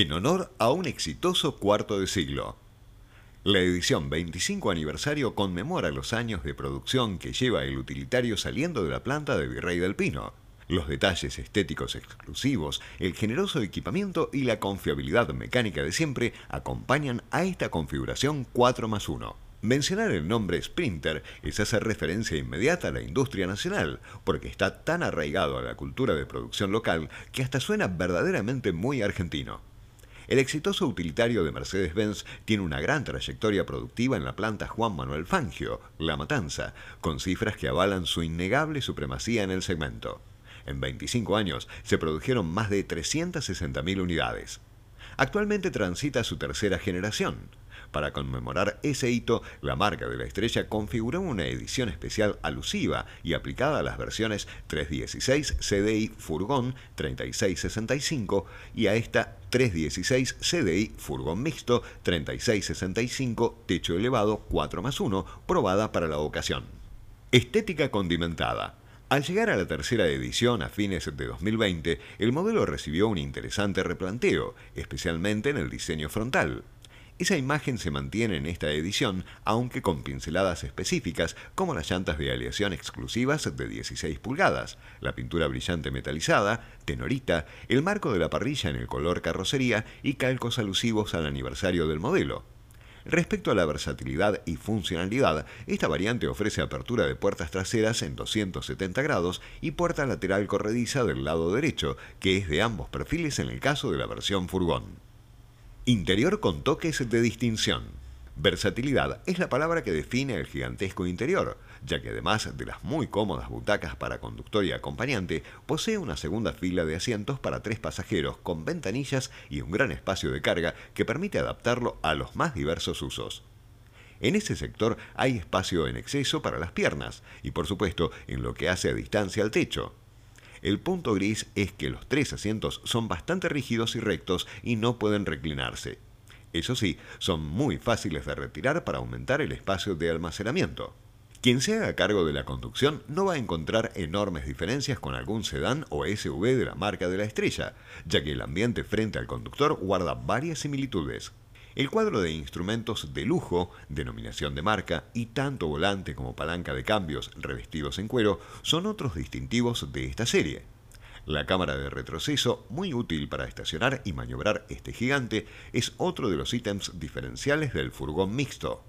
en honor a un exitoso cuarto de siglo. La edición 25 aniversario conmemora los años de producción que lleva el utilitario saliendo de la planta de Virrey del Pino. Los detalles estéticos exclusivos, el generoso equipamiento y la confiabilidad mecánica de siempre acompañan a esta configuración 4 más 1. Mencionar el nombre Sprinter es hacer referencia inmediata a la industria nacional, porque está tan arraigado a la cultura de producción local que hasta suena verdaderamente muy argentino. El exitoso utilitario de Mercedes-Benz tiene una gran trayectoria productiva en la planta Juan Manuel Fangio, La Matanza, con cifras que avalan su innegable supremacía en el segmento. En 25 años se produjeron más de 360.000 unidades. Actualmente transita su tercera generación. Para conmemorar ese hito, la marca de la estrella configuró una edición especial alusiva y aplicada a las versiones 316 CDI Furgón 3665 y a esta 316 CDI Furgón Mixto 3665 Techo Elevado 4 más 1 probada para la ocasión. Estética condimentada. Al llegar a la tercera edición a fines de 2020, el modelo recibió un interesante replanteo, especialmente en el diseño frontal. Esa imagen se mantiene en esta edición, aunque con pinceladas específicas, como las llantas de aleación exclusivas de 16 pulgadas, la pintura brillante metalizada, tenorita, el marco de la parrilla en el color carrocería y calcos alusivos al aniversario del modelo. Respecto a la versatilidad y funcionalidad, esta variante ofrece apertura de puertas traseras en 270 grados y puerta lateral corrediza del lado derecho, que es de ambos perfiles en el caso de la versión furgón. Interior con toques de distinción. Versatilidad es la palabra que define el gigantesco interior, ya que además de las muy cómodas butacas para conductor y acompañante, posee una segunda fila de asientos para tres pasajeros con ventanillas y un gran espacio de carga que permite adaptarlo a los más diversos usos. En ese sector hay espacio en exceso para las piernas y por supuesto en lo que hace a distancia al techo. El punto gris es que los tres asientos son bastante rígidos y rectos y no pueden reclinarse. Eso sí, son muy fáciles de retirar para aumentar el espacio de almacenamiento. Quien se haga cargo de la conducción no va a encontrar enormes diferencias con algún sedán o SUV de la marca de la estrella, ya que el ambiente frente al conductor guarda varias similitudes. El cuadro de instrumentos de lujo, denominación de marca, y tanto volante como palanca de cambios revestidos en cuero son otros distintivos de esta serie. La cámara de retroceso, muy útil para estacionar y maniobrar este gigante, es otro de los ítems diferenciales del furgón mixto.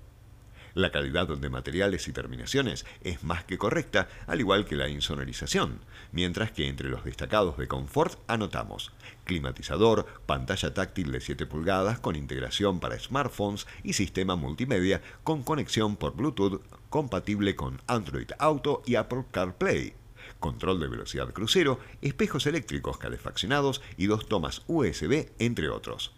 La calidad de materiales y terminaciones es más que correcta, al igual que la insonorización, mientras que entre los destacados de confort anotamos climatizador, pantalla táctil de 7 pulgadas con integración para smartphones y sistema multimedia con conexión por Bluetooth compatible con Android Auto y Apple CarPlay control de velocidad crucero, espejos eléctricos calefaccionados y dos tomas USB, entre otros.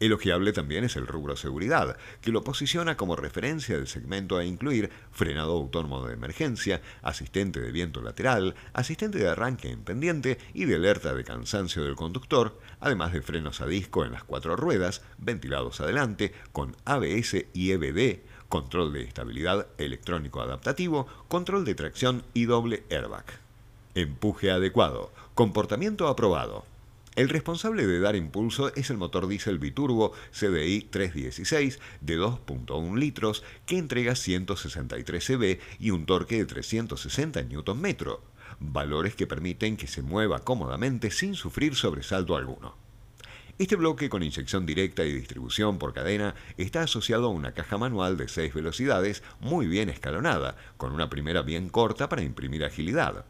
Elogiable también es el rubro seguridad, que lo posiciona como referencia del segmento a incluir frenado autónomo de emergencia, asistente de viento lateral, asistente de arranque en pendiente y de alerta de cansancio del conductor, además de frenos a disco en las cuatro ruedas, ventilados adelante, con ABS y EBD, control de estabilidad electrónico adaptativo, control de tracción y doble airbag. Empuje adecuado, comportamiento aprobado. El responsable de dar impulso es el motor diésel biturbo CDI 316 de 2.1 litros que entrega 163 cb y un torque de 360 Nm, valores que permiten que se mueva cómodamente sin sufrir sobresalto alguno. Este bloque con inyección directa y distribución por cadena está asociado a una caja manual de 6 velocidades muy bien escalonada, con una primera bien corta para imprimir agilidad.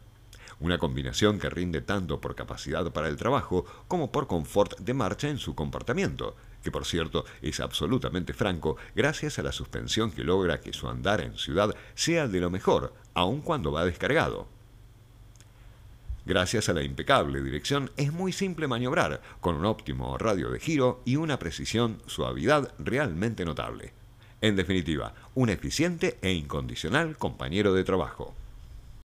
Una combinación que rinde tanto por capacidad para el trabajo como por confort de marcha en su comportamiento, que por cierto es absolutamente franco gracias a la suspensión que logra que su andar en ciudad sea de lo mejor, aun cuando va descargado. Gracias a la impecable dirección es muy simple maniobrar, con un óptimo radio de giro y una precisión suavidad realmente notable. En definitiva, un eficiente e incondicional compañero de trabajo.